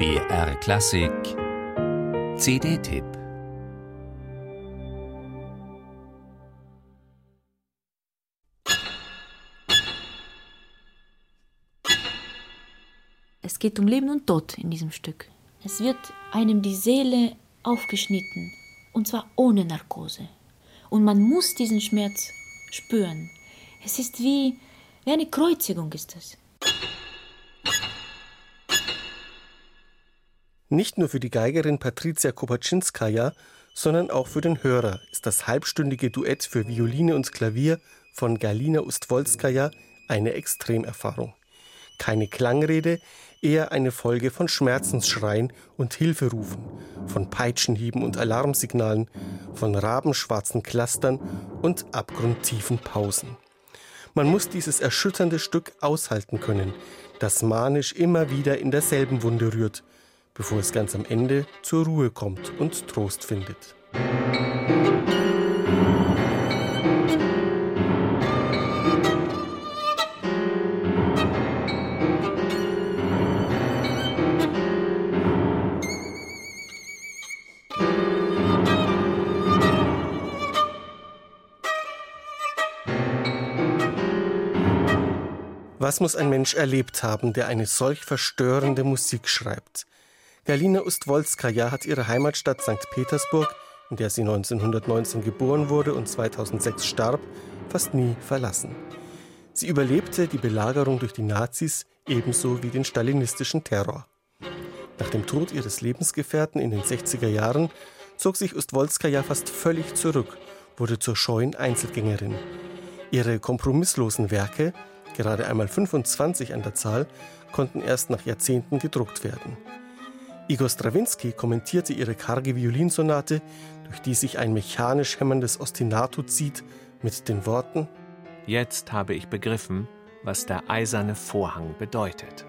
BR Klassik CD-Tipp Es geht um Leben und Tod in diesem Stück. Es wird einem die Seele aufgeschnitten, und zwar ohne Narkose. Und man muss diesen Schmerz spüren. Es ist wie, wie eine Kreuzigung ist es. Nicht nur für die Geigerin Patricia Kopaczynskaja, sondern auch für den Hörer ist das halbstündige Duett für Violine und Klavier von Galina Ustwolskaja eine Extremerfahrung. Keine Klangrede, eher eine Folge von Schmerzensschreien und Hilferufen, von Peitschenhieben und Alarmsignalen, von rabenschwarzen Clustern und abgrundtiefen Pausen. Man muss dieses erschütternde Stück aushalten können, das manisch immer wieder in derselben Wunde rührt – bevor es ganz am Ende zur Ruhe kommt und Trost findet. Was muss ein Mensch erlebt haben, der eine solch verstörende Musik schreibt? Galina Ustwolskaja hat ihre Heimatstadt St. Petersburg, in der sie 1919 geboren wurde und 2006 starb, fast nie verlassen. Sie überlebte die Belagerung durch die Nazis ebenso wie den stalinistischen Terror. Nach dem Tod ihres Lebensgefährten in den 60er Jahren zog sich Ustwolskaja fast völlig zurück, wurde zur scheuen Einzelgängerin. Ihre kompromisslosen Werke, gerade einmal 25 an der Zahl, konnten erst nach Jahrzehnten gedruckt werden. Igor Strawinski kommentierte ihre karge Violinsonate, durch die sich ein mechanisch hämmerndes Ostinato zieht, mit den Worten Jetzt habe ich begriffen, was der eiserne Vorhang bedeutet.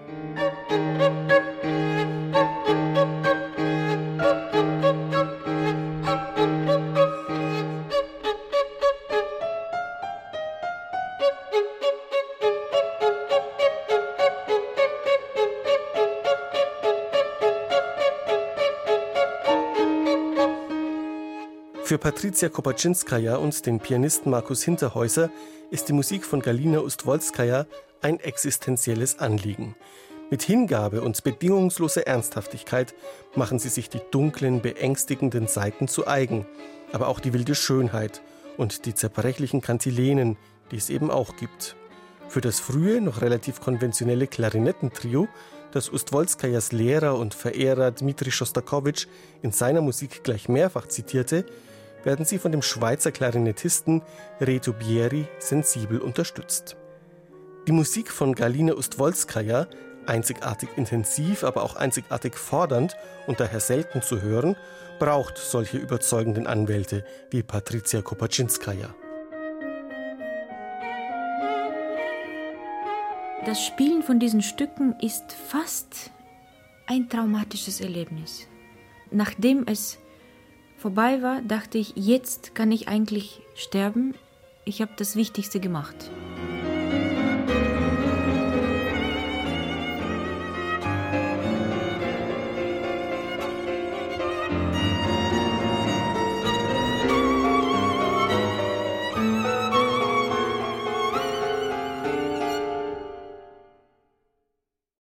Für Patricia Kopaczynskaja und den Pianisten Markus Hinterhäuser ist die Musik von Galina Ustwolskaja ein existenzielles Anliegen. Mit Hingabe und bedingungsloser Ernsthaftigkeit machen sie sich die dunklen, beängstigenden Seiten zu eigen, aber auch die wilde Schönheit und die zerbrechlichen Kantilenen, die es eben auch gibt. Für das frühe, noch relativ konventionelle Klarinettentrio, das Ustwolskajas Lehrer und Verehrer Dmitri Schostakowitsch in seiner Musik gleich mehrfach zitierte, werden sie von dem Schweizer Klarinettisten Reto Bieri sensibel unterstützt. Die Musik von Galina Ustwolskaja, einzigartig intensiv, aber auch einzigartig fordernd und daher selten zu hören, braucht solche überzeugenden Anwälte wie Patricia Kopaczynskaja. Das Spielen von diesen Stücken ist fast ein traumatisches Erlebnis. Nachdem es vorbei war, dachte ich, jetzt kann ich eigentlich sterben. Ich habe das Wichtigste gemacht.